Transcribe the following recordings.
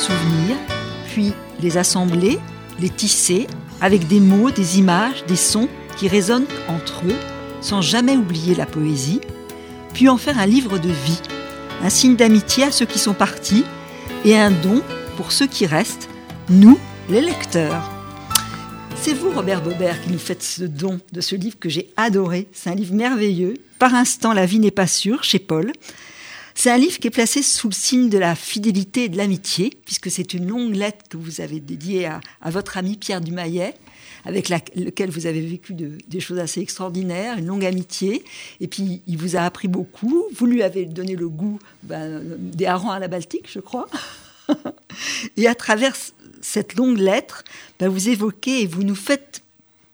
souvenirs, puis les assembler, les tisser, avec des mots, des images, des sons qui résonnent entre eux, sans jamais oublier la poésie, puis en faire un livre de vie, un signe d'amitié à ceux qui sont partis et un don pour ceux qui restent, nous, les lecteurs. C'est vous, Robert Bobert, qui nous faites ce don de ce livre que j'ai adoré. C'est un livre merveilleux. Par instant, la vie n'est pas sûre, chez Paul. C'est un livre qui est placé sous le signe de la fidélité et de l'amitié, puisque c'est une longue lettre que vous avez dédiée à, votre ami Pierre Dumayet, avec lequel vous avez vécu des choses assez extraordinaires, une longue amitié. Et puis, il vous a appris beaucoup. Vous lui avez donné le goût ben, des harengs à la Baltique, je crois. et à travers cette longue lettre, ben, vous évoquez et vous nous faites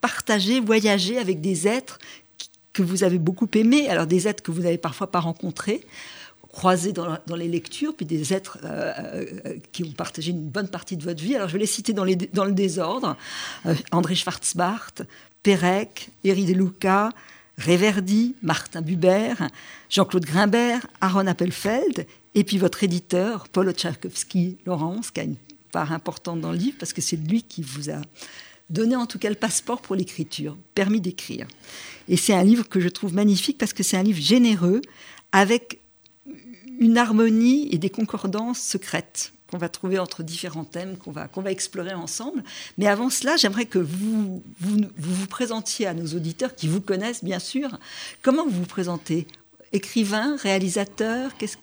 partager, voyager avec des êtres que vous avez beaucoup aimés, alors des êtres que vous n'avez parfois pas rencontrés, croisés dans, les lectures, puis des êtres euh, euh, qui ont partagé une bonne partie de votre vie. Alors je vais les citer dans, le désordre. Euh, André Schwarzbart, Pérec, Eri De Luca, Réverdi, Martin Buber, Jean-Claude Grimbert, Aaron Appelfeld, et puis votre éditeur, Paul Tchaikovsky Laurence, qui a une part importante dans le livre, parce que c'est lui qui vous a donné en tout cas le passeport pour l'écriture, permis d'écrire. Et c'est un livre que je trouve magnifique parce que c'est un livre généreux, avec une harmonie et des concordances secrètes qu'on va trouver entre différents thèmes qu'on va, qu'on va explorer ensemble. Mais avant cela, j'aimerais que vous vous, vous présentiez à nos auditeurs qui vous connaissent, bien sûr. Comment vous vous présentez? Écrivain, réalisateur Qu'est-ce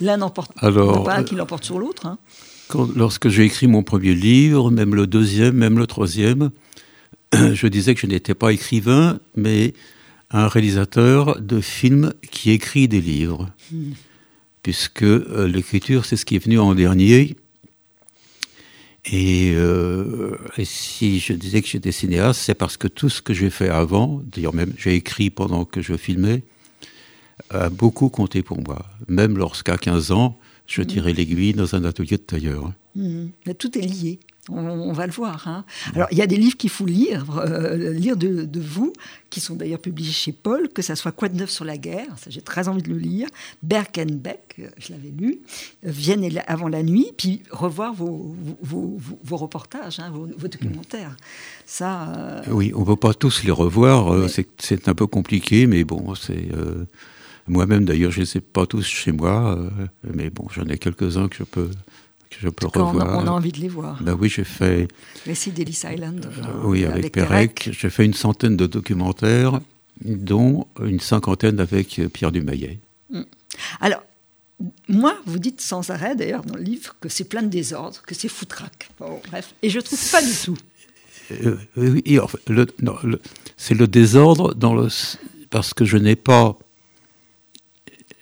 L'un n'emporte pas un qui l'emporte sur l'autre. Hein. lorsque j'ai écrit mon premier livre, même le deuxième, même le troisième, je disais que je n'étais pas écrivain, mais un réalisateur de films qui écrit des livres. Puisque euh, l'écriture, c'est ce qui est venu en dernier. Euh, et, si je disais que j'étais cinéaste, c'est parce que tout ce que j'ai fait avant, d'ailleurs même j'ai écrit pendant que je filmais, a beaucoup compté pour moi. Même lorsqu'à 15 ans, je hmm. tirais l'aiguille dans un atelier de tailleur. Mais tout est lié. On, va le voir. Hein. Alors, il y a des livres qu'il faut lire, euh, lire de, vous, qui sont d'ailleurs publiés chez Paul, que ça soit Quoi de neuf sur la guerre, ça j'ai très envie de le lire, Berkenbeck, euh, je l'avais lu, euh, Vienne avant la nuit, puis revoir vos, vos, reportages, hein, vos, documentaires. Ça, Oui, on ne peut pas tous les revoir, c'est un peu compliqué, mais bon, c'est... Moi-même, d'ailleurs, je ne les ai pas tous chez moi, mais bon, j'en ai quelques-uns que je peux je peux revoir. On a, envie de les voir. Ben oui, j'ai fait. Récit d'Ellis Island. Euh, oui, avec, Pérec. J'ai fait une centaine de documentaires, dont une cinquantaine avec Pierre Dumayet. Hmm. Alors, moi, vous dites sans arrêt, d'ailleurs, dans le livre, que c'est plein de désordre, que c'est foutraque. bref. Et je trouve pas du tout. Euh, oui, c'est le désordre dans le, parce que je n'ai pas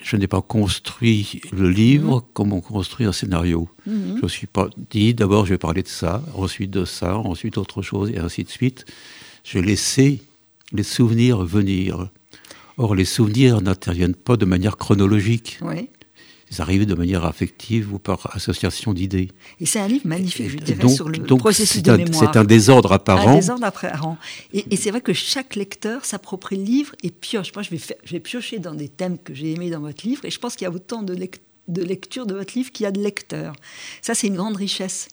je n'ai pas construit le livre mhm. comme on construit un scénario. Mhm. Je ne suis pas dit, d'abord je vais parler de ça, ensuite de ça, ensuite autre chose, et ainsi de suite. Je laissé les souvenirs venir. Or, les souvenirs n'interviennent pas de manière chronologique. Oui ils arrivent de manière affective ou par association d'idées. Et c'est un livre magnifique, je dirais, sur le processus de mémoire. C'est un désordre apparent. Un désordre apparent. Et, et c'est vrai que chaque lecteur s'approprie le livre et pioche. Moi, je vais, je vais piocher dans des thèmes que j'ai aimés dans votre livre, et je pense qu'il y a autant de, de lecture de votre livre qu'il y a de lecteurs. Ça, c'est une grande richesse.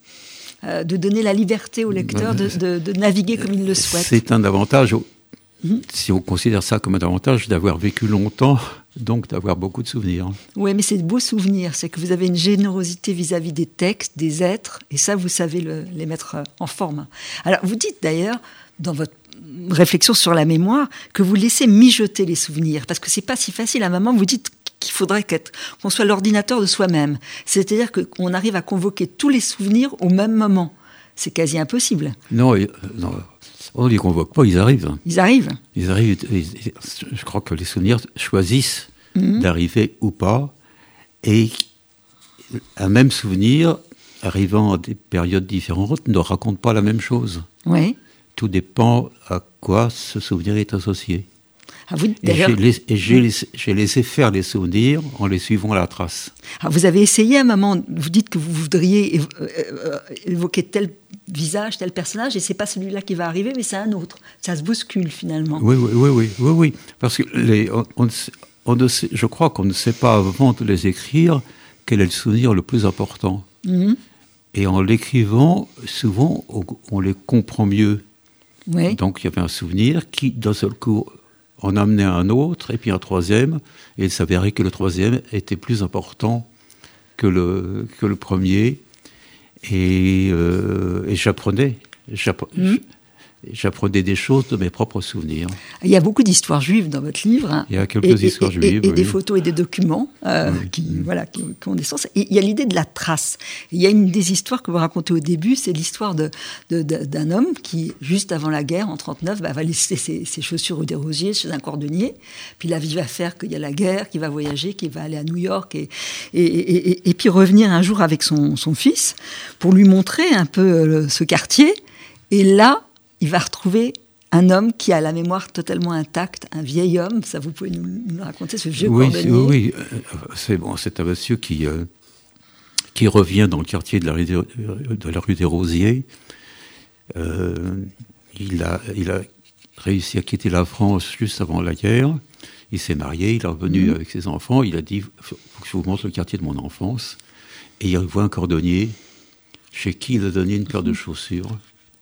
Euh, de donner la liberté au lecteur de, de, de naviguer comme il le souhaite. C'est un avantage si on considère ça comme un avantage d'avoir vécu longtemps, donc d'avoir beaucoup de souvenirs. Oui, mais c'est de beaux souvenirs. C'est que vous avez une générosité vis-à-vis des textes, des êtres, et ça, vous savez les mettre en forme. Alors, vous dites d'ailleurs, dans votre réflexion sur la mémoire, que vous laissez mijoter les souvenirs, parce que c'est pas si facile. À un moment, vous dites qu'il faudrait qu'on soit l'ordinateur de soi-même. C'est-à-dire qu'on arrive à convoquer tous les souvenirs au même moment. C'est quasi impossible. Non, non on ne les convoque pas, ils arrivent. Ils arrivent. Ils arrivent. Je crois que les souvenirs choisissent mhm. d'arriver ou pas. Et un même souvenir, arrivant à des périodes différentes, ne raconte pas la même chose. Oui. Tout dépend à quoi ce souvenir est associé. Ah, vous, et j'ai laissé, faire les souvenirs en les suivant à la trace. Ah, vous avez essayé à un moment, vous dites que vous voudriez euh, euh, évoquer tel visage, tel personnage, et c'est pas celui-là qui va arriver, mais c'est un autre. Ça se bouscule finalement. Oui, oui, oui, oui, oui, oui. parce que les, on, je crois qu'on ne sait pas avant de les écrire quel est le souvenir le plus important. Mhm. Et en l'écrivant, souvent, on, on les comprend mieux. Oui. Donc il y avait un souvenir qui, d'un seul coup, en amenait un autre, et puis un troisième, et il s'avérait que le troisième était plus important que le, premier. Et, euh, j'apprenais. J'appre- Mhm. J'apprenais des choses de mes propres souvenirs. Il y a beaucoup d'histoires juives dans votre livre. hein. Il y a quelques Et- et- histoires et- juives. Et, des oui. photos et des documents euh, Oui. qui, voilà, qui, qui ont des sens. Et il y a l'idée de la trace. Et il y a une des histoires que vous racontez au début, c'est l'histoire de, de- de- d'un homme qui, juste avant la guerre, en 39, bah, va laisser ses, ses chaussures rue des Rosiers chez un cordonnier. Puis la vie va faire qu'il y a la guerre, qu'il va voyager, qu'il va aller à New York et, et, et- et- et puis revenir un jour avec son, son fils pour lui montrer un peu euh, ce quartier. Et là, il va retrouver un homme qui a la mémoire totalement intacte, un vieil homme, ça vous pouvez nous, nous raconter, ce vieux Oui, cordonnier. oui, euh, c'est bon, c'est un monsieur qui, euh, qui revient dans le quartier de la rue des, de la rue des Rosiers. Euh, il, a, il a réussi à quitter la France juste avant la guerre. Il s'est marié, il est revenu avec ses enfants. Il a dit faut que je vous montre le quartier de mon enfance. Et il voit un cordonnier chez qui il a donné une paire de chaussures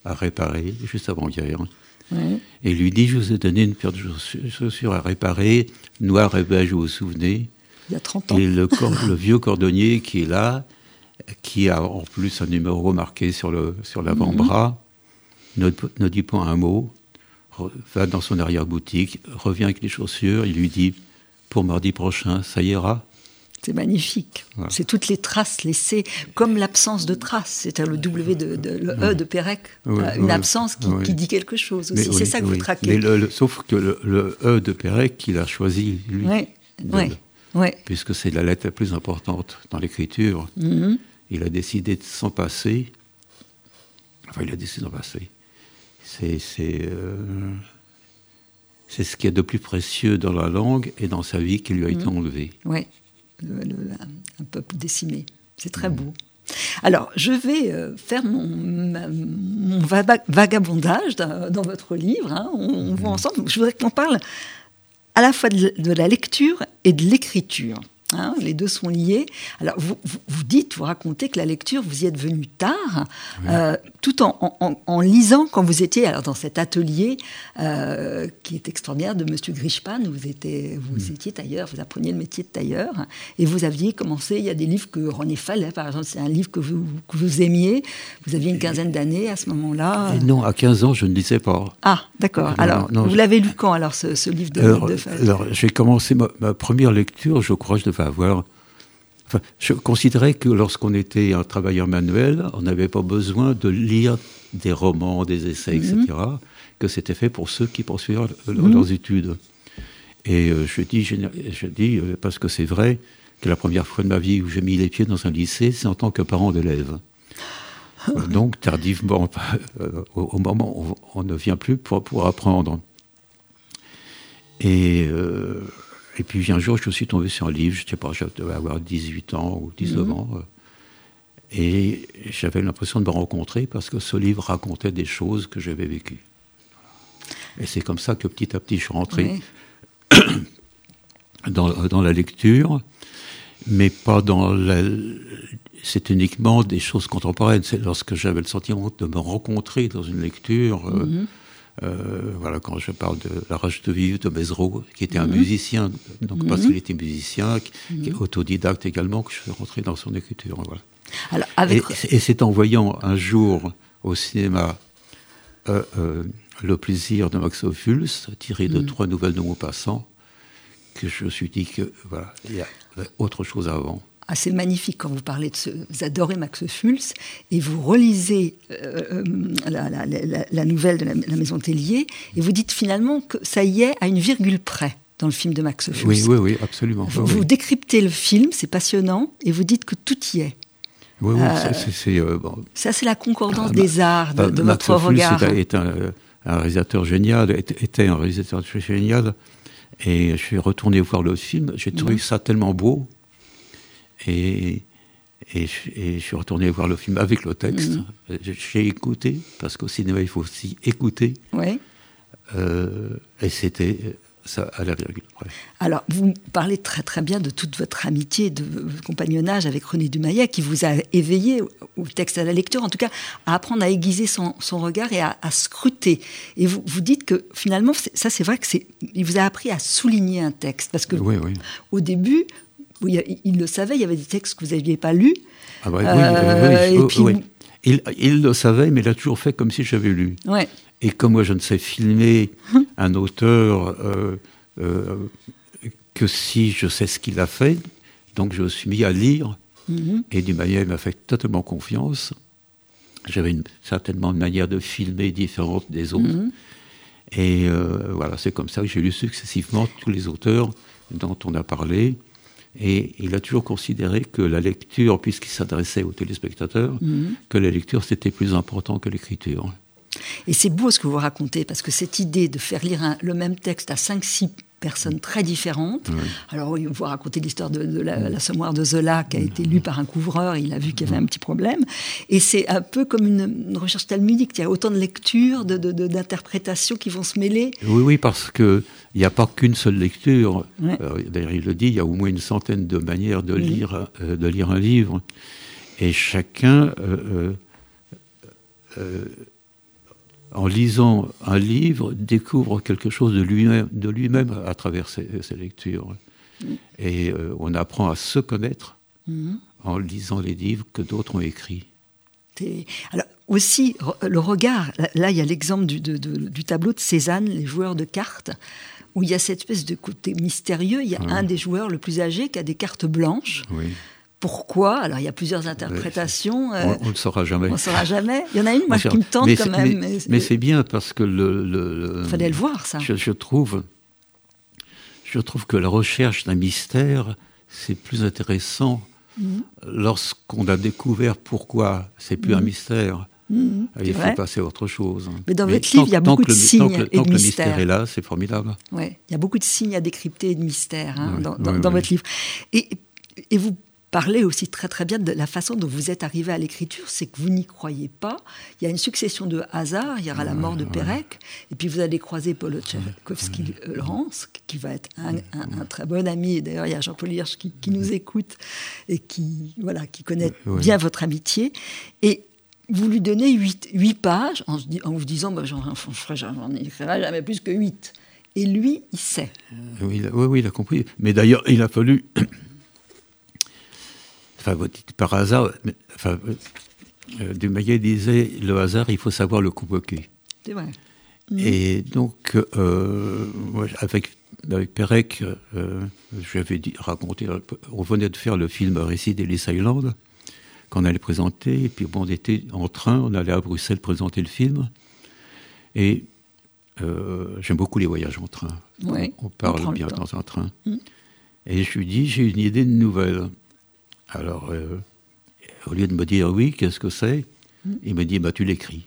à réparer juste avant guerre Ouais. et lui dit Je vous ai donné une paire de chaussu- chaussures à réparer, noir et beige, vous vous souvenez Il y a 30 ans. Et le, cor- le vieux cordonnier qui est là, qui a en plus un numéro marqué sur le sur l'avant-bras, ne, ne dit pas un mot, va dans son arrière-boutique, revient avec les chaussures, il lui dit Pour mardi prochain, ça ira C'est magnifique. C'est toutes les traces laissées, comme l'absence de traces. C'est le W de, de- le E de Pérec, euh, une absence qui, dit quelque chose aussi. C'est ça que vous traquez. Mais le- le- sauf que le, le E de Pérec qu'il a choisi, lui, Oui, de- puisque c'est la lettre la plus importante dans l'écriture, Mhm. il a décidé de s'en passer. Enfin, il a décidé de s'en passer. C'est euh, c'est ce qu'il y a de plus précieux dans la langue et dans sa vie qui lui a été enlevé. Oui, le- le- un peuple décimé. C'est très beau. Alors, je vais euh, faire mon, ma- mon va- vagabondage dans, dans votre livre. hein. On, on voit ensemble. Je voudrais qu'on parle à la fois de, de la lecture et de l'écriture. Hein. les deux sont liés. Alors, vous, vous, vous dites, vous racontez que la lecture, vous y êtes venu tard, euh, tout en, en- en- en lisant quand vous étiez alors, dans cet atelier euh, qui est extraordinaire de Monsieur Grishpan, où vous, étiez, vous étiez tailleur, vous appreniez le métier de tailleur, et vous aviez commencé, il y a des livres que René Fallet, par exemple, c'est un livre que vous, que vous aimiez, vous aviez une quinzaine d'années à ce moment-là. Non, à 15 ans, je ne lisais pas. Ah, d'accord. Alors, non, vous je- l'avez lu quand, alors, ce, ce livre de, Alors, de Fallet alors, j'ai commencé ma, ma première lecture, je crois je devais avoir. Enfin, je considérais que lorsqu'on était un travailleur manuel, on n'avait pas besoin de lire des romans, des essais, etc., que c'était fait pour ceux qui poursuivaient leur- leurs études. Et euh, je dis, je dis euh, parce que c'est vrai que la première fois de ma vie où j'ai mis les pieds dans un lycée, c'est en tant que parent d'élève. Euh, Donc, tardivement, euh, au, au moment où on ne vient plus pour, pour apprendre. Et, euh, et puis un jour, je suis tombé sur un livre, je ne sais pas, je devais avoir 18 ans ou 19 ans. euh, et j'avais l'impression de me rencontrer parce que ce livre racontait des choses que j'avais vécues. Et c'est comme ça que petit à petit, je suis rentré Oui. dans, dans la lecture, mais pas dans la. C'est uniquement des choses contemporaines. C'est lorsque j'avais le sentiment de me rencontrer dans une lecture. euh, Mhm. Euh, voilà, quand je parle de La rage de vivre de Mézereau, qui était un musicien, donc parce qu'il était musicien, qui, qui est autodidacte également, que je suis rentré dans son écriture. Voilà. Alors, avec... Et, et c'est en voyant un jour au cinéma euh, euh, Le plaisir de Max Ophuls, tiré de trois nouvelles de Maupassant, que je me suis dit que voilà, il y a autre chose avant. Ah, c'est magnifique quand vous parlez de ce. Vous adorez Max Fulz et vous relisez euh, euh, la, la- la- la nouvelle de la, Maison Tellier et vous dites finalement que ça y est à une virgule près dans le film de Max Fulz. Oui, oui, oui, absolument. Vous, Oui, vous oui. décryptez le film, c'est passionnant, et vous dites que tout y est. Oui, oui, Euh, c'est- euh, bon, Ça, c'est la concordance Ah, des arts, de, Bah, de Max votre regard. est, un, un réalisateur génial, était, était un réalisateur génial. Et je suis retourné voir le film. J'ai trouvé ça tellement beau. Et, et, je, et je suis retourné voir le film avec le texte. J'ai- J'ai écouté, parce qu'au cinéma, il faut aussi écouter. Oui. Euh, et c'était ça à la virgule près. Alors, vous parlez très très bien de toute votre amitié, de votre compagnonnage avec René Dumayet, qui vous a éveillé au texte à la lecture, en tout cas à apprendre à aiguiser son, regard et à, scruter. Et vous, vous dites que finalement, ça c'est vrai que c'est, il vous a appris à souligner un texte, parce que oui, oui. au début, il le savait, il y avait des textes que vous n'aviez pas lus. Ah bah, oui, oui, oui, il, il, le savait, mais il a toujours fait comme si j'avais lu. Ouais. Et comme moi, je ne sais filmer un auteur euh, euh, que si je sais ce qu'il a fait, donc je me suis mis à lire. Mhm. Et du Et m'a fait totalement confiance. J'avais certainement une manière de filmer différente des autres. Mhm. Et euh, voilà, c'est comme ça que j'ai lu successivement tous les auteurs dont on a parlé. Et il a toujours considéré que la lecture, puisqu'il s'adressait aux téléspectateurs, mhm. que la lecture c'était plus important que l'écriture. Et c'est beau ce que vous racontez, parce que cette idée de faire lire le même texte à 5-6 personnes très différentes. Alors, oui, vous racontez l'histoire de, la, la, de Zola, qui a été lue par un couvreur, il a vu qu'il y avait un petit problème. Et c'est un peu comme une, recherche talmudique, il y a autant de lectures, d'interprétations de, qui vont se mêler. Oui, oui, parce qu'il n'y a pas qu'une seule lecture. Euh, d'ailleurs, il le dit, il y a au moins une centaine de manières de, lire, euh, de lire un livre. Et chacun... Euh, en lisant un livre, découvre quelque chose de lui-même, de lui-même à travers ses, lectures. Mm. Et euh, on apprend à se connaître mm. en lisant les livres que d'autres ont écrits. Alors aussi, le regard, là il y a l'exemple du, du, tableau de Cézanne, les joueurs de cartes, où il y a cette espèce de côté mystérieux. Il y a un des joueurs le plus âgé qui a des cartes blanches. Oui. Pourquoi Alors, il y a plusieurs interprétations. Euh, on ne le saura jamais. On ne saura jamais. Il y en a une, moi, qui me tente quand même. Mais, c'est bien parce que le. Il fallait le voir, ça. Je, trouve, je trouve que la recherche d'un mystère, c'est plus intéressant mhm. lorsqu'on a découvert pourquoi c'est plus un mhm. mystère. Mhm, il faut passer à autre chose. Mais dans votre livre, il y a beaucoup de signes et de tant que le mystère est là, c'est formidable. Ouais, il y a beaucoup de signes à décrypter et de mystères hein, dans, dans votre livre. Et, et vous parlez aussi très très bien de la façon dont vous êtes arrivé à l'écriture, c'est que vous n'y croyez pas. Il y a une succession de hasards. Il y aura la mort de Pérec, et puis vous allez croiser Paul Tchaikovsky-Lawrence, qui va être un, très bon ami. D'ailleurs, il y a Jean-Paul Hirsch qui, nous écoute et qui, voilà, qui connaît bien votre amitié. Et vous lui donnez huit, pages en, vous disant bah, j'en écrirai jamais plus que huit. Et lui, il sait. Oui, oui, oui, il a compris. Mais d'ailleurs, il a fallu enfin, par hasard, enfin, euh, Dumayet disait le hasard, il faut savoir le convoquer. C'est vrai. Et donc, euh, avec, avec Perec, euh, je lui avais dit, raconté, on venait de faire le film Récit d'Ellis Island, qu'on allait présenter, et puis bon, on était en train, on allait à Bruxelles présenter le film, et j'aime beaucoup les voyages en train. on, parle bien dans un train. Mm. Et je lui dis, j'ai une idée de nouvelle. Alors, euh, au lieu de me dire oui, qu'est-ce que c'est hmm. Il me dit, bah, tu l'écris.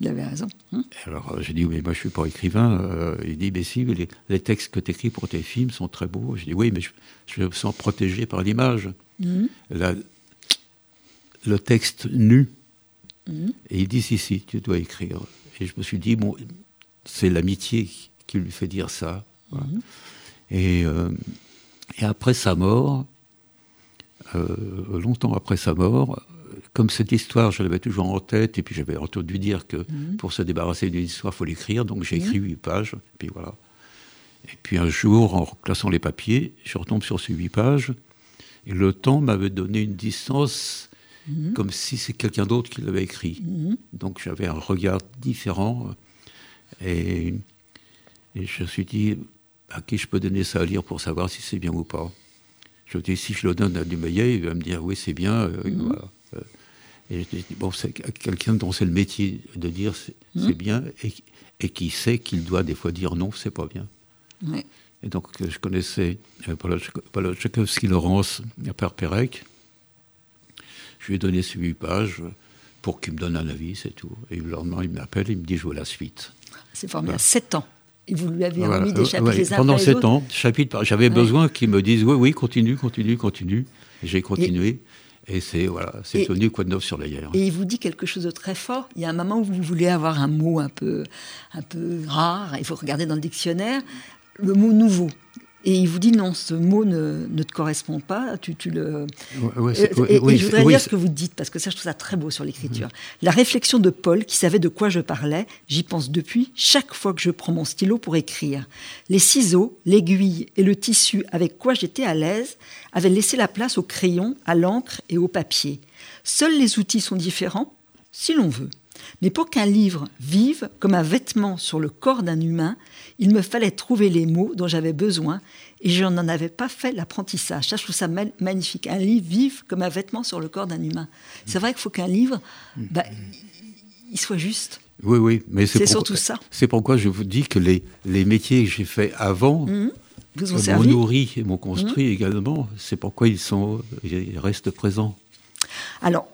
Il avait raison. Hmm. Alors, j'ai dit, mais moi, je ne suis pas écrivain. Euh, il dit, mais si, les, textes que tu écris pour tes films sont très beaux. Je dis, oui, mais je, me sens protégé par l'image. Hmm. Le texte nu. Et il dit, si, si, tu dois écrire. Et je me suis dit, bon, c'est l'amitié qui lui fait dire ça. Et, euh, et après sa mort, euh, longtemps après sa mort, comme cette histoire, je l'avais toujours en tête, et puis j'avais entendu dire que mhm. pour se débarrasser d'une histoire, il faut l'écrire, donc j'ai écrit mhm. huit pages, et puis voilà. Et puis un jour, en classant les papiers, je retombe sur ces huit pages, et le temps m'avait donné une distance, mhm. comme si c'est quelqu'un d'autre qui l'avait écrit. Donc j'avais un regard différent, et, et je me suis dit, à qui je peux donner ça à lire pour savoir si c'est bien ou pas je dis, si je le donne à Dumayet, il va me dire, oui, c'est bien. Euh, mhm. euh, et je dis, bon, c'est quelqu'un dont c'est le métier de dire c'est mhm. bien et, et, qui sait qu'il doit des fois dire non, c'est pas bien. Et donc, euh, je connaissais Paolo Tchaikovsky-Laurence, Père Pérec. Je lui ai donné ces huit pages pour qu'il me donne un avis, c'est tout. Et le lendemain, il m'appelle, il me dit, je veux la suite. C'est formidable. Sept ans. Et vous lui avez remis des chapitres les uns Pendant sept ans, chapitre, j'avais besoin qu'il me dise oui, oui, continue, continue, continue. J'ai continué. Et, c'est voilà, c'est devenu quoi de neuf sur la guerre. Et il vous dit quelque chose de très fort. Il y a un moment où vous voulez avoir un mot un peu, un peu rare. Il faut regarder dans le dictionnaire. le mot nouveau. Et il vous dit non, ce mot ne, ne te correspond pas. Tu, tu le. Ouais, et, et je voudrais lire ce que vous dites parce que ça, je trouve ça très beau sur l'écriture. La réflexion de Paul, qui savait de quoi je parlais, j'y pense depuis chaque fois que je prends mon stylo pour écrire. Les ciseaux, l'aiguille et le tissu avec quoi j'étais à l'aise avaient laissé la place au crayon, à l'encre et au papier. Seuls les outils sont différents, si l'on veut. Mais pour qu'un livre vive comme un vêtement sur le corps d'un humain, il me fallait trouver les mots dont j'avais besoin et je n'en avais pas fait l'apprentissage. Ça, je trouve ça magnifique. Un livre vive comme un vêtement sur le corps d'un humain. C'est vrai qu'il faut qu'un livre, bah, il soit juste. Oui, oui, mais c'est surtout ça. C'est pourquoi je vous dis que les, les métiers que j'ai faits avant mmh. vous m'ont nourri et m'ont construit également. C'est pourquoi ils, sont, ils restent présents. Alors,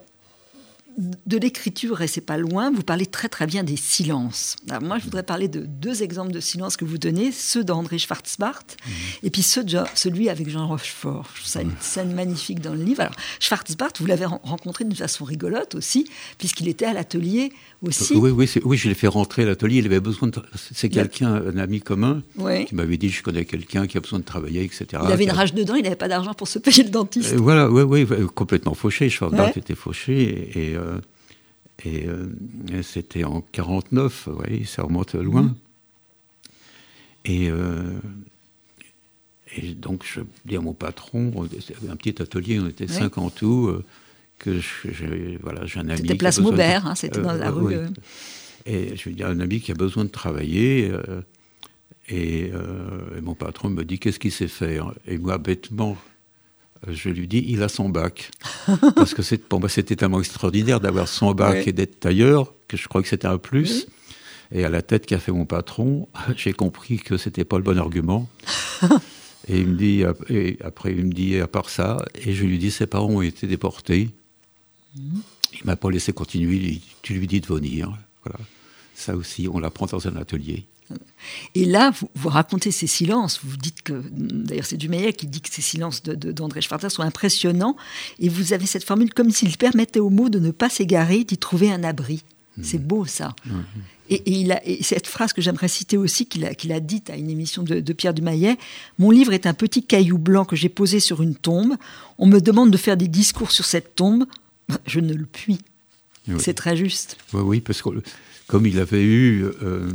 de l'écriture, et c'est pas loin, vous parlez très très bien des silences. Alors moi, je voudrais parler de deux exemples de silences que vous donnez, ceux d'André Schwarzbart et puis ceux de celui avec Jean Rochefort. Je trouve ça une scène magnifique dans le livre. Alors, Schwarzbart, vous l'avez ren- rencontré d'une façon rigolote aussi, puisqu'il était à l'atelier aussi. Oui, oui, c'est- oui, je l'ai fait rentrer à l'atelier. Il avait besoin de. C'est quelqu'un, un ami commun, qui m'avait dit je connais quelqu'un qui a besoin de travailler, etc. Il avait une rage dedans, il n'avait pas d'argent pour se payer le dentiste. Euh, voilà, oui, oui, euh, complètement fauché. Schwarzbart Ouais. était fauché et, et, euh, et, euh, et c'était en 49, oui, ça remonte loin. Mhm. Et, euh, et donc je dis à mon patron, un petit atelier, on était cinq en tout, euh, que j'ai voilà, un ami. C'était place de- Maubert, hein, c'était dans la Euh, rue. oui. euh, Et je lui dis à un ami qui a besoin de travailler. euh, et, euh, et mon patron me dit Qu'est-ce qu'il sait faire? Et moi, bêtement, euh, je lui dis Il a son bac. Parce que pour moi, c'était tellement extraordinaire d'avoir son bac Ouais. et d'être tailleur que je crois que c'était un plus. Et à la tête qu'a fait mon patron, j'ai compris que c'était pas le bon argument. et il me dit, et après, il me dit, à part ça, et je lui dis, ses parents ont été déportés. Il m'a pas laissé continuer. Tu lui dis de venir. Voilà. Ça aussi, on l'apprend dans un atelier. Et là, vous, vous racontez ces silences. Vous dites que, d'ailleurs, c'est Dumeillet qui dit que ces silences de- de- d'André Schwarzer sont impressionnants. Et vous avez cette formule comme s'il permettait aux mots de ne pas s'égarer, d'y trouver un abri. C'est beau, ça. Et, et il a, et cette phrase que j'aimerais citer aussi, qu'il a, a dite à une émission de, de Pierre Dumaillet Mon livre est un petit caillou blanc que j'ai posé sur une tombe. On me demande de faire des discours sur cette tombe. Je ne le puis. Oui. C'est très juste. Oui, oui, parce que comme il avait eu euh, euh,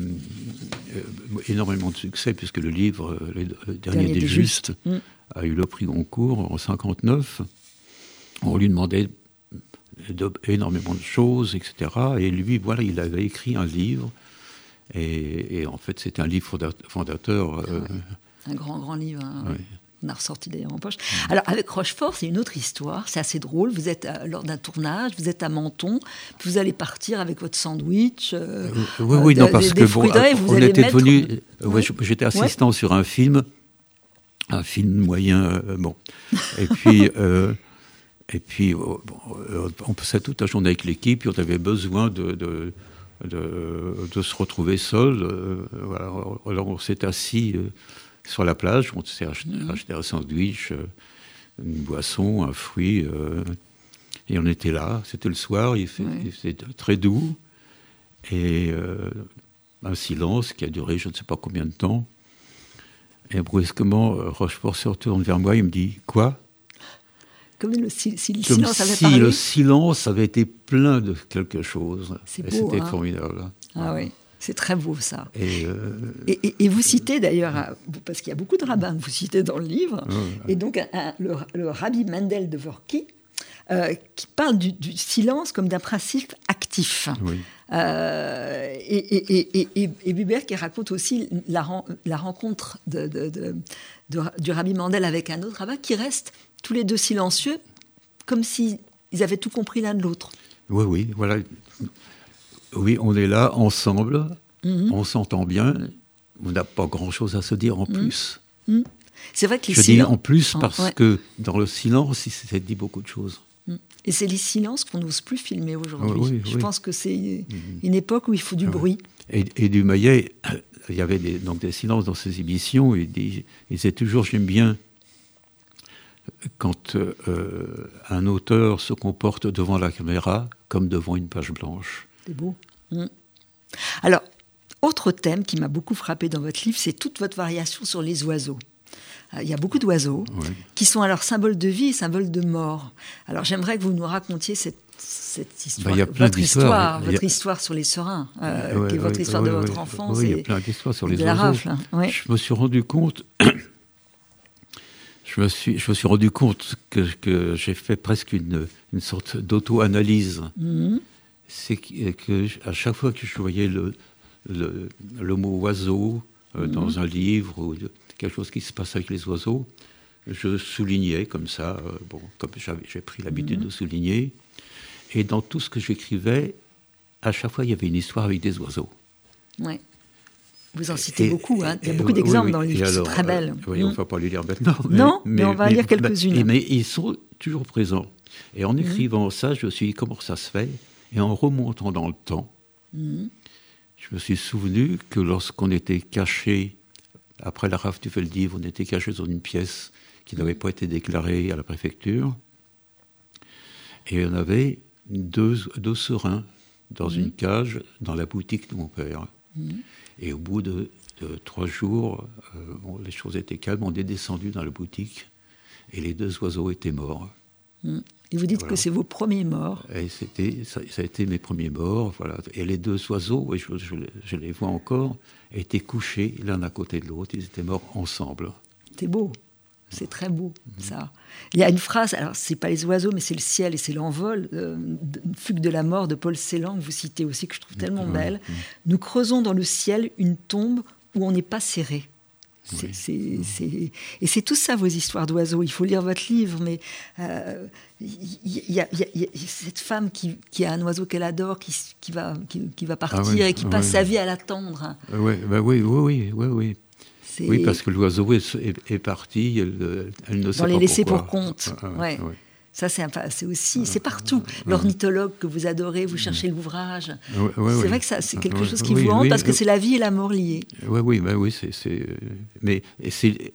énormément de succès, puisque le livre euh, Le, Dernier, Dernier des, des Justes Mm. a eu le prix Goncourt en 59, on lui demandait de- énormément de choses, etc. Et lui, voilà, il avait écrit un livre. Et, et en fait, c'est un livre fonda- fondateur. euh, Un grand, grand livre. hein, Ouais. On a ressorti d'ailleurs en poche. Alors, avec Rochefort, c'est une autre histoire. C'est assez drôle. Vous êtes à- lors d'un tournage, vous êtes à Menton, puis vous allez partir avec votre sandwich. euh, Oui, euh, oui, non, de- parce des- que bon, on était mettre- devenu. euh, ouais, J'étais assistant sur un film, un film moyen, euh, bon. Et puis, euh, et puis, euh, bon, euh, on passait toute la journée avec l'équipe, puis on avait besoin de, de, de, de se retrouver seul. euh, voilà. Alors on s'est assis euh, sur la plage, on s'est acheté, Mhm. acheté un sandwich, euh, une boisson, un fruit. euh, et on était là, c'était le soir, il, fait- Ouais. il faisait très doux. Et euh, un silence qui a duré je ne sais pas combien de temps. Et brusquement, Rochefort se retourne vers moi, il me dit Quoi? Comme le, si, si le Comme silence avait si parlé. le silence avait été plein de quelque chose. C'est Et beau, C'était hein. formidable. Ah oui, c'est très beau ça. Et, euh, Et, et- et vous citez d'ailleurs, parce qu'il y a beaucoup de rabbins que vous citez dans le livre, Ouais. et donc un- le, le rabbi Mendel de Vorki, euh, qui parle du, du silence comme d'un principe actif. oui. Euh, et, Buber qui raconte aussi la, ren- la rencontre de, de- de- de- du rabbi Mandel avec un autre rabbin qui restent tous les deux silencieux, comme s'ils avaient tout compris l'un de l'autre. oui, oui, voilà. Oui, on est là ensemble, Mhm. on s'entend bien, on n'a pas grand-chose à se dire en plus. C'est vrai que les Je dis en plus Ah, parce ouais. que dans le silence, il s'est dit beaucoup de choses. Et c'est les silences qu'on n'ose plus filmer aujourd'hui. Oui, oui, Je oui. pense que c'est une époque où il faut du bruit. Et, et Dumaillet, il y avait des, donc des silences dans ses émissions. Il, dit, il disait toujours J'aime bien quand euh, un auteur se comporte devant la caméra comme devant une page blanche. C'est beau. Mm. Alors, Autre thème qui m'a beaucoup frappé dans votre livre, c'est toute votre variation sur les oiseaux. Euh, il y a beaucoup d'oiseaux qui sont alors symboles de vie et symboles de mort. Alors j'aimerais que vous nous racontiez cette, histoire, bah, votre histoire, votre histoire sur les serins, euh, qui est votre histoire de votre enfance. Oui, il y a plein d'histoires sur les oiseaux. Hein. Je me suis rendu compte. je me suis, je me suis rendu compte que, que j'ai fait presque une, une sorte d'auto-analyse. Mhm. C'est que, à chaque fois que je voyais le, le, le mot oiseau euh, dans mhm. un livre ou quelque chose qui se passe avec les oiseaux, je soulignais comme ça, euh, bon, comme j'ai pris l'habitude de mhm. souligner. Et dans tout ce que j'écrivais, à chaque fois, il y avait une histoire avec des oiseaux. Ouais. Vous en citez beaucoup, hein. il y a beaucoup d'exemples dans le livre, c'est très belle. Euh, oui, on ne va pas les lire maintenant. non, mais, on va lire quelques-unes. Mais, ils sont toujours présents. Et en mhm. écrivant ça, je me suis dit comment ça se fait? Et en remontant dans le temps, je me suis souvenu que lorsqu'on était caché après la rafle du Veldiv, on était caché dans une pièce qui n'avait pas été déclarée à la préfecture. Et on avait deux, deux serins dans une cage dans la boutique de mon père. Et au bout de, trois jours, euh, les choses étaient calmes, on est descendu dans la boutique et les deux oiseaux étaient morts. Et vous dites que c'est vos premiers morts Et c'était, ça, a été mes premiers morts, voilà. Et les deux oiseaux, je, je les vois encore, étaient couchés l'un à côté de l'autre. Ils étaient morts ensemble. C'est beau. C'est très beau, ça. Il y a une phrase, alors c'est pas les oiseaux, mais c'est le ciel et c'est l'envol, euh, Fugue de la mort de Paul Celan, que vous citez aussi, que je trouve tellement belle. Nous creusons dans le ciel une tombe où on n'est pas serré. Et c'est tout ça, vos histoires d'oiseaux. Il faut lire votre livre, mais euh, il y, a cette femme qui, a un oiseau qu'elle adore, qui, va, qui, va ah partir et qui passe sa vie à l'attendre. Ouais, bah oui, oui, oui, oui. Oui, parce que l'oiseau est, parti, elle, elle, ne sait pas les laisser pour compte. ouais. Ça, c'est aussi, c'est partout. L'ornithologue que vous adorez, vous cherchez l'ouvrage. c'est vrai que c'est quelque chose qui vous hante parce que c'est la vie et la mort liées. Oui, oui, bah oui, c'est. Mais c'est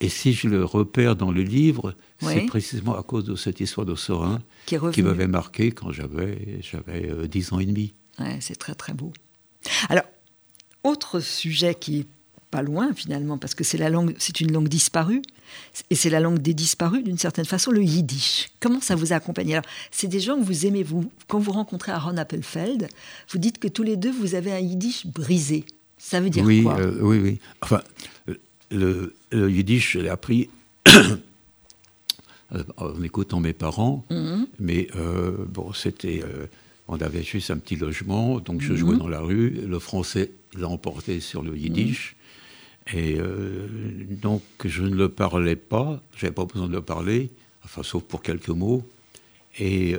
et si je le repère dans le livre, c'est précisément à cause de cette histoire de Sorin qui, m'avait marqué quand j'avais, j'avais 10 euh, ans et demi. Ouais, c'est très très beau. Alors, autre sujet qui est pas loin finalement, parce que c'est la langue, c'est une langue disparue, et c'est la langue des disparus d'une certaine façon, le yiddish. Comment ça vous a accompagné? Alors, c'est des gens que vous aimez, vous. Quand vous rencontrez Aaron Appelfeld, vous dites que tous les deux, vous avez un yiddish brisé. Ça veut dire quoi? euh, Oui, oui. Enfin, le, yiddish, je l'ai appris en écoutant mes parents, mhm. mais euh, bon, c'était. Euh, on avait juste un petit logement, donc je jouais mhm. dans la rue. Le français l'a emporté sur le yiddish. Et euh, donc, je ne le parlais pas, j'avais pas besoin de le parler, enfin, sauf pour quelques mots. Et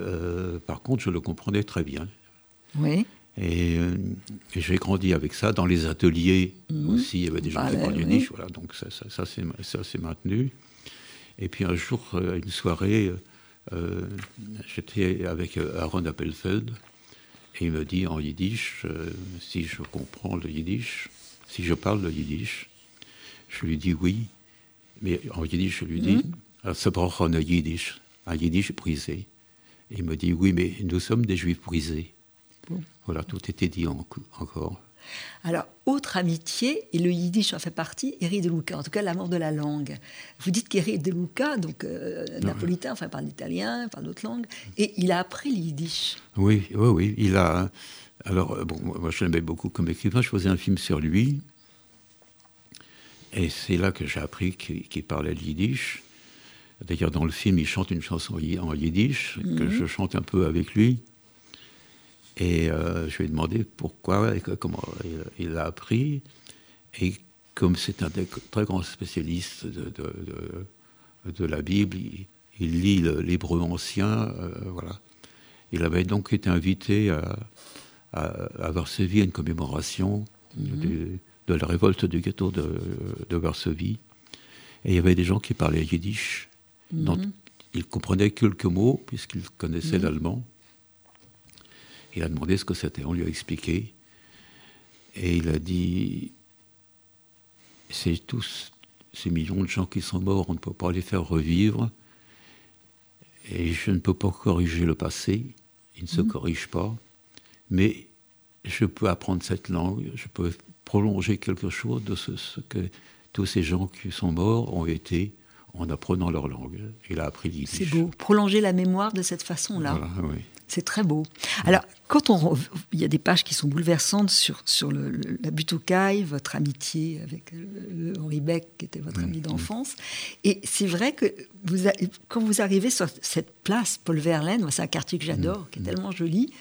par contre, je le comprenais très bien. Oui. Euh, et, j'ai grandi avec ça. Dans les ateliers mhm. aussi, il y avait des gens qui parlaient niche. Voilà, donc ça, ça, ça s'est maintenu. Et puis un jour, à euh, une soirée, euh, j'étais avec Aaron Appelfeld. Et il me dit en yiddish, si je comprends le yiddish, si je parle le yiddish, je lui dis oui. Mais en yiddish, je lui dis, ça prend un yiddish, un yiddish brisé. Et il me dit, oui, mais nous sommes des juifs brisés. Voilà, tout était dit encore. Alors, autre amitié, et le yiddish en fait partie, Eri de Luca, en tout cas l'amour de la langue. Vous dites qu'Eri de Luca, donc euh, napolitain, enfin parle italien, parle d'autres langues, et il a appris le yiddish. Oui, oui, oui, il a... Alors, euh, bon, moi je l'aimais beaucoup comme écrivain, je faisais un film sur lui, et c'est là que j'ai appris qu'il parlait le yiddish. D'ailleurs, dans le film, il chante une chanson en yiddish, que mhm. je chante un peu avec lui. Et euh, je lui ai demandé pourquoi et comment il, l'a appris. Et comme c'est un très grand spécialiste de, de, la Bible, il, lit l'hébreu ancien. Euh, voilà. Il avait donc été invité à, à, à Varsovie à une commémoration mhm. De la révolte du ghetto de, Varsovie. Et il y avait des gens qui parlaient yiddish. Mhm. il comprenait quelques mots, puisqu'il connaissait mhm. l'allemand. Il a demandé ce que c'était. On lui a expliqué. Et il a dit c'est tous ces millions de gens qui sont morts, on ne peut pas les faire revivre. Et je ne peux pas corriger le passé. Il ne se mhm. corrige pas. Mais je peux apprendre cette langue, je peux prolonger quelque chose de ce, que tous ces gens qui sont morts ont été en apprenant leur langue. Il a appris l'idée. C'est beau. Prolonger la mémoire de cette façon-là. Voilà, oui. C'est très beau. Alors, quand on, il y a des pages qui sont bouleversantes sur, sur le, la cailles, votre amitié avec euh, Henri Beck, qui était votre ami d'enfance. Et c'est vrai que vous quand vous arrivez sur cette place, Paul Verlaine, c'est un quartier que j'adore, qui est tellement joli,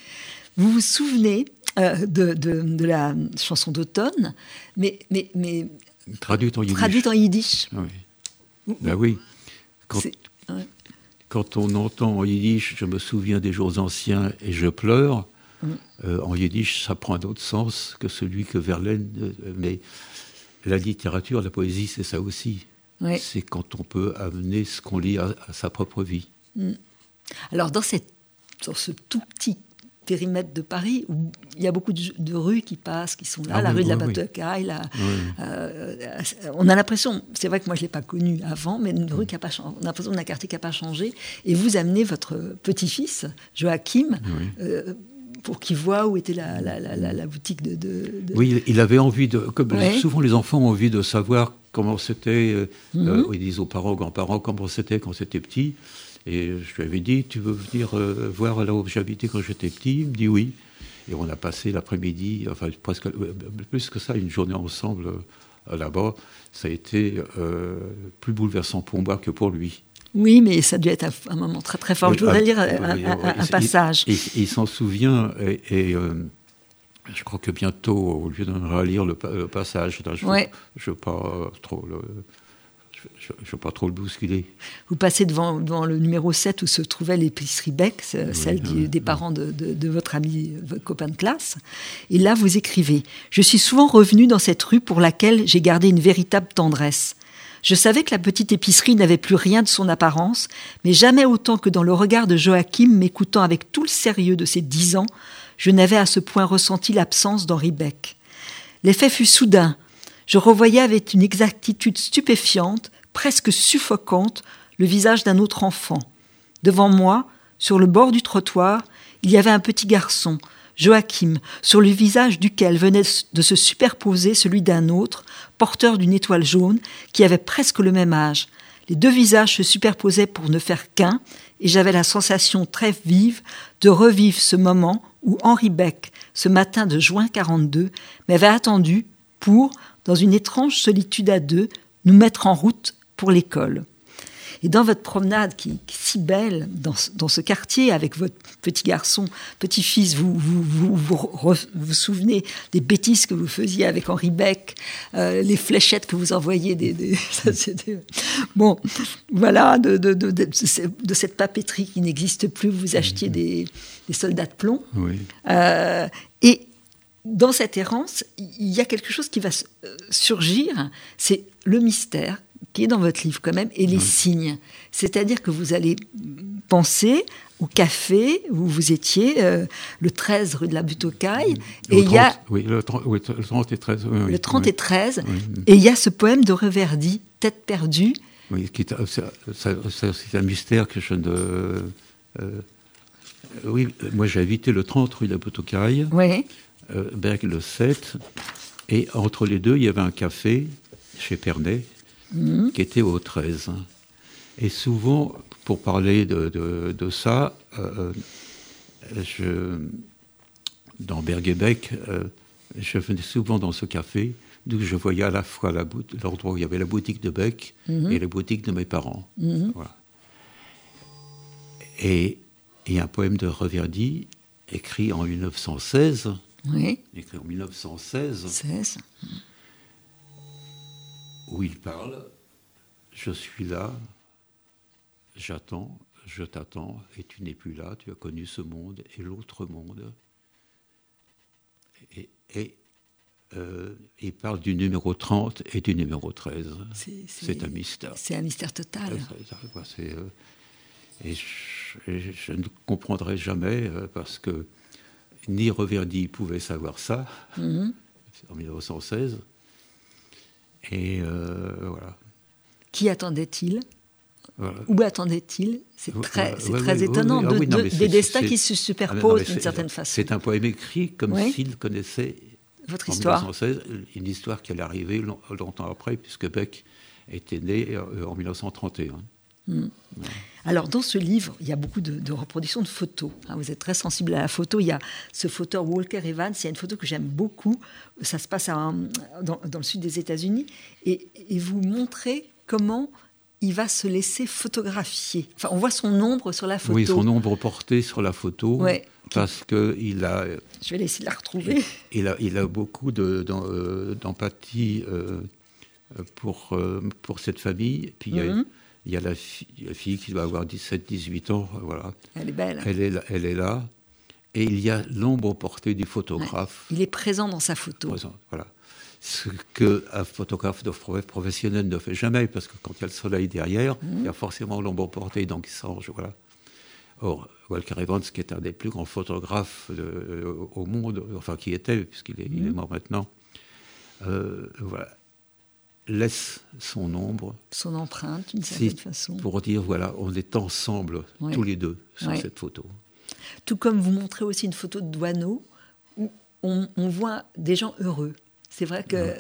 vous vous souvenez euh, de, de, la chanson d'automne, mais, mais, mais traduite en yiddish. Traduite en yiddish. Oui. Ben oui. Quand, quand on entend en yiddish, je me souviens des jours anciens et je pleure, mm. euh, en yiddish, ça prend un autre sens que celui que Verlaine. Euh, mais la littérature, la poésie, c'est ça aussi. C'est quand on peut amener ce qu'on lit à, sa propre vie. Mm. Alors, dans, cette, dans ce tout petit périmètre de Paris où il y a beaucoup de, rues qui passent, qui sont là, ah la rue de la oui, euh, on a l'impression, c'est vrai que moi je ne l'ai pas connue avant, mais une rue qui a pas changé, on a l'impression d'un quartier qui n'a pas changé. Et vous amenez votre petit-fils, Joachim, euh, pour qu'il voit où était la, la, boutique de, Oui, il avait envie de. Comme souvent les enfants ont envie de savoir comment c'était, euh, mhm. ils disent aux parents, aux grands-parents, comment c'était quand c'était petit. Et je lui avais dit, tu veux venir euh, voir là où j'habitais quand j'étais petit? Il me dit oui. Et on a passé l'après-midi, enfin presque euh, plus que ça, une journée ensemble euh, là-bas. Ça a été plus bouleversant pour moi que pour lui. Oui, mais ça a dû être un, moment très très fort. je voudrais lire un, passage. Il, s'en souvient et, je crois que bientôt, au lieu de lire le, passage, je ne veux, pas trop le, je ne veux pas trop le bousculer. Vous passez devant, devant, le numéro 7 où se trouvait l'épicerie Beck, celle des parents de, de, votre ami, votre copain de classe. Et là, vous écrivez Je suis souvent revenu dans cette rue pour laquelle j'ai gardé une véritable tendresse. Je savais que la petite épicerie n'avait plus rien de son apparence, mais jamais autant que dans le regard de Joachim m'écoutant avec tout le sérieux de ses dix ans, je n'avais à ce point ressenti l'absence d'Henri Beck. L'effet fut soudain, je revoyais avec une exactitude stupéfiante, presque suffocante, le visage d'un autre enfant. Devant moi, sur le bord du trottoir, il y avait un petit garçon, Joachim, sur le visage duquel venait de se superposer celui d'un autre, porteur d'une étoile jaune, qui avait presque le même âge. Les deux visages se superposaient pour ne faire qu'un, et j'avais la sensation très vive de revivre ce moment où Henri Beck, ce matin de juin 42, m'avait attendu pour, dans une étrange solitude à deux, nous mettre en route pour l'école. Et dans votre promenade qui, est si belle dans, dans, ce quartier avec votre petit garçon, petit-fils, vous vous, vous, vous vous, souvenez des bêtises que vous faisiez avec Henri Beck, euh, les fléchettes que vous envoyiez. Des, des ça, bon, voilà, de, de, de, de, cette papeterie qui n'existe plus, vous achetiez des, des soldats de plomb. Oui. Euh, et dans cette errance, il y a quelque chose qui va euh, surgir, c'est le mystère qui est dans votre livre quand même, et les signes. C'est-à-dire que vous allez penser au café où vous étiez, euh, le 13 rue de la Butte aux Cailles, et il y a... Oui, le 30, et 13. le 30 et 13, et il y a ce poème de Reverdy, Tête perdue. Oui, c'est un mystère que je ne... Euh, oui, moi j'ai habité le 30 rue de la Butte aux Cailles. Oui. Euh, Berg le 7. Et entre les deux, il y avait un café chez Pernet mhm. qui était au 13. Et souvent, pour parler de, de, ça, euh, je, dans Berg-et-Beck, euh, je venais souvent dans ce café, d'où je voyais à la fois l'endroit où il y avait la boutique de Beck mhm. et la boutique de mes parents. Mhm. Et il y a un poème de Reverdy écrit en 1916 oui. écrit en 1916, où il parle Je suis là, j'attends, je t'attends, et tu n'es plus là, tu as connu ce monde et l'autre monde. Et, euh, il parle du numéro 30 et du numéro 13. C'est un mystère. C'est un mystère total. Euh, et je, ne comprendrai jamais euh, parce que ni Reverdy pouvait savoir ça, mhm. en 1916. Et euh, voilà. Qui attendait-il? Où attendait-il? C'est très, très étonnant. des destins qui se superposent d'une certaine façon. C'est un poème écrit comme s'il connaissait votre histoire. 1916, une histoire qui allait arriver longtemps après, puisque Beck était né euh, en 1931. Hmm. Alors, dans ce livre, il y a beaucoup de, reproductions de photos. Hein. vous êtes très sensible à la photo. Il y a ce photo Walker Evans. Il y a une photo que j'aime beaucoup. Ça se passe dans, le sud des États-Unis. Et, et, vous montrez comment il va se laisser photographier. Enfin, on voit son ombre sur la photo. Oui, son ombre portée sur la photo. Ouais. Parce qu'il a. Je vais essayer de la retrouver. Il a, il a beaucoup euh, d'empathie euh, pour, euh, pour cette famille. Puis il y a, la, fille, qui doit avoir 17-18 ans. Voilà. Elle est belle. Elle est, elle est là. Et il y a l'ombre portée du photographe. Il est présent dans sa photo. voilà ce qu'un photographe professionnel ne fait jamais, parce que quand il y a le soleil derrière, il y a forcément l'ombre portée, donc il change. Voilà. Or, Walker Evans, qui est un des plus grands photographes euh, au monde, enfin qui était, puisqu'il est, est, mhm. mort maintenant, euh, voilà, laisse son ombre. Son empreinte, d'une certaine façon. Pour dire, voilà, on est ensemble, tous les deux, sur cette photo. Tout comme vous montrez aussi une photo de Douaneau, où on voit des gens heureux. C'est vrai que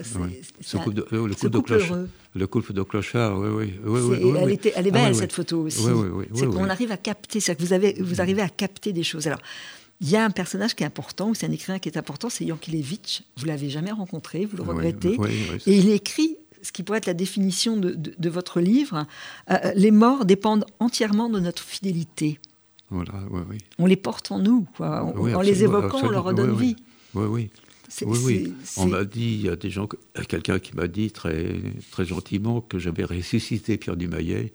c'est couple de, le, couple de cloche, le couple de clochard, oui, oui. oui, elle, était, elle est belle, cette photo aussi. c'est qu'on arrive à capter, c'est que vous, avez, vous arrivez à capter des choses. Alors, il y a un personnage qui est important, ou c'est un écrivain qui est important, c'est Yankelevitch. Vous l'avez jamais rencontré, vous le regrettez. et il écrit ce qui pourrait être la définition de, de, votre livre. Euh, les morts dépendent entièrement de notre fidélité. Voilà, oui, On les porte en nous, quoi. en les évoquant, on leur redonne vie. Oui, oui. Oui, oui. On m'a dit, il y a des gens, quelqu'un qui m'a dit très, très gentiment que j'avais ressuscité Pierre Dumayet.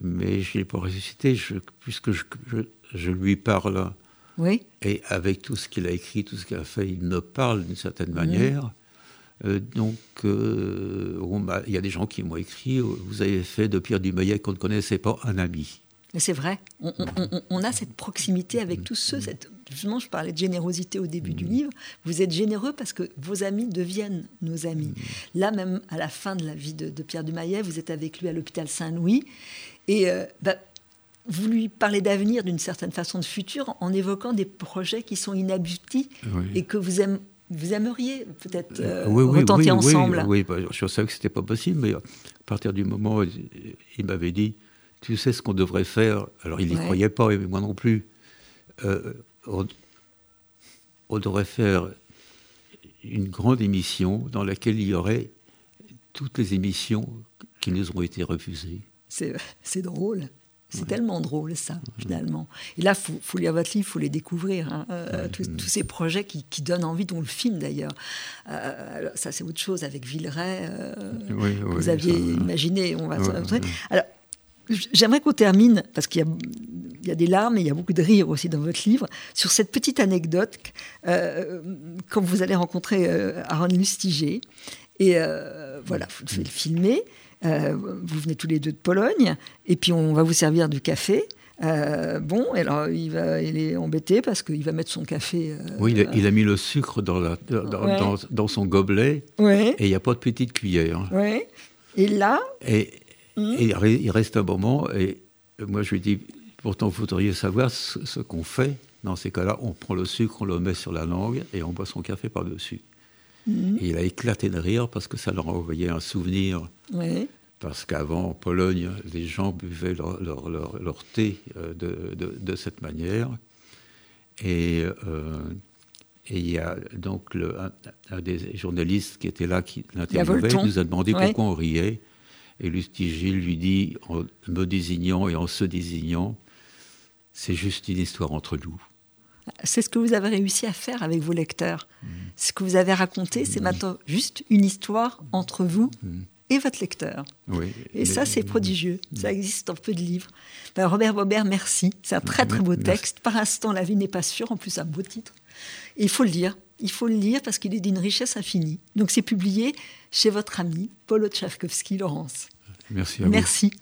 Mais je ne l'ai pas ressuscité puisque je, je, lui parle. Oui. Et avec tout ce qu'il a écrit, tout ce qu'il a fait, il me parle d'une certaine manière. Euh, donc, euh, il y a des gens qui m'ont écrit Vous avez fait de Pierre Dumayet qu'on ne connaissait pas un ami. C'est vrai, on, a cette proximité avec tous ceux. Cette, justement, je parlais de générosité au début du livre. Vous êtes généreux parce que vos amis deviennent nos amis. Là, même à la fin de la vie de, Pierre Dumayet, vous êtes avec lui à l'hôpital Saint-Louis. Et euh, bah, vous lui parlez d'avenir, d'une certaine façon de futur, en évoquant des projets qui sont inaboutis et que vous, vous aimeriez peut-être euh, retenter ensemble? Oui, bah, je savais que ce n'était pas possible, mais à partir du moment où il m'avait dit tu sais ce qu'on devrait faire? Alors il n'y croyait pas, mais moi non plus. Euh, on, devrait faire une grande émission dans laquelle il y aurait toutes les émissions qui nous ont été refusées. C'est drôle. C'est tellement drôle, ça, finalement. Et là, il faut, lire votre livre, il faut les découvrir. Hein. Euh, tous, ces projets qui, donnent envie, dont le film d'ailleurs. Euh, ça, c'est autre chose avec Villeray. vous aviez imaginé. On va, alors, J'aimerais qu'on termine, parce qu'il y, a des larmes et il y a beaucoup de rire aussi dans votre livre, sur cette petite anecdote euh, quand vous allez rencontrer euh, Aaron Lustiger. Et euh, voilà, vous devez le filmer. Vous venez tous les deux de Pologne, et puis on va vous servir du café. bon, alors il, va, il est embêté parce qu'il va mettre son café. oui, il a, mis le sucre dans, la, dans, son gobelet et il n'y a pas de petite cuillère. Oui. Et là. Et, Mmh. Et il reste un moment, et moi je lui dis, pourtant vous voudriez savoir ce, qu'on fait. Dans ces cas-là, on prend le sucre, on le met sur la langue et on boit son café par-dessus. Mmh. Et il a éclaté de rire parce que ça leur a envoyé un souvenir. Parce qu'avant, en Pologne, les gens buvaient leur, leur, thé euh, de, de, cette manière. Et euh, et il y a donc le, un, des journalistes qui était là, qui l'interviewait, nous a demandé pourquoi on riait. Et Lustigil lui dit, en me désignant et en se désignant, c'est juste une histoire entre nous. C'est ce que vous avez réussi à faire avec vos lecteurs. Mm. Ce que vous avez raconté, c'est mm. maintenant juste une histoire entre vous mm. et votre lecteur. et ça, c'est prodigieux. Ça existe dans peu de livres. Ben, Robert Bobert, merci. C'est un très très beau texte. Par instant, la vie n'est pas sûre. En plus, un beau titre. il faut le lire. Il faut le lire parce qu'il est d'une richesse infinie. Donc, c'est publié chez votre ami Paul Tchavkovski, Laurence. Merci à Merci.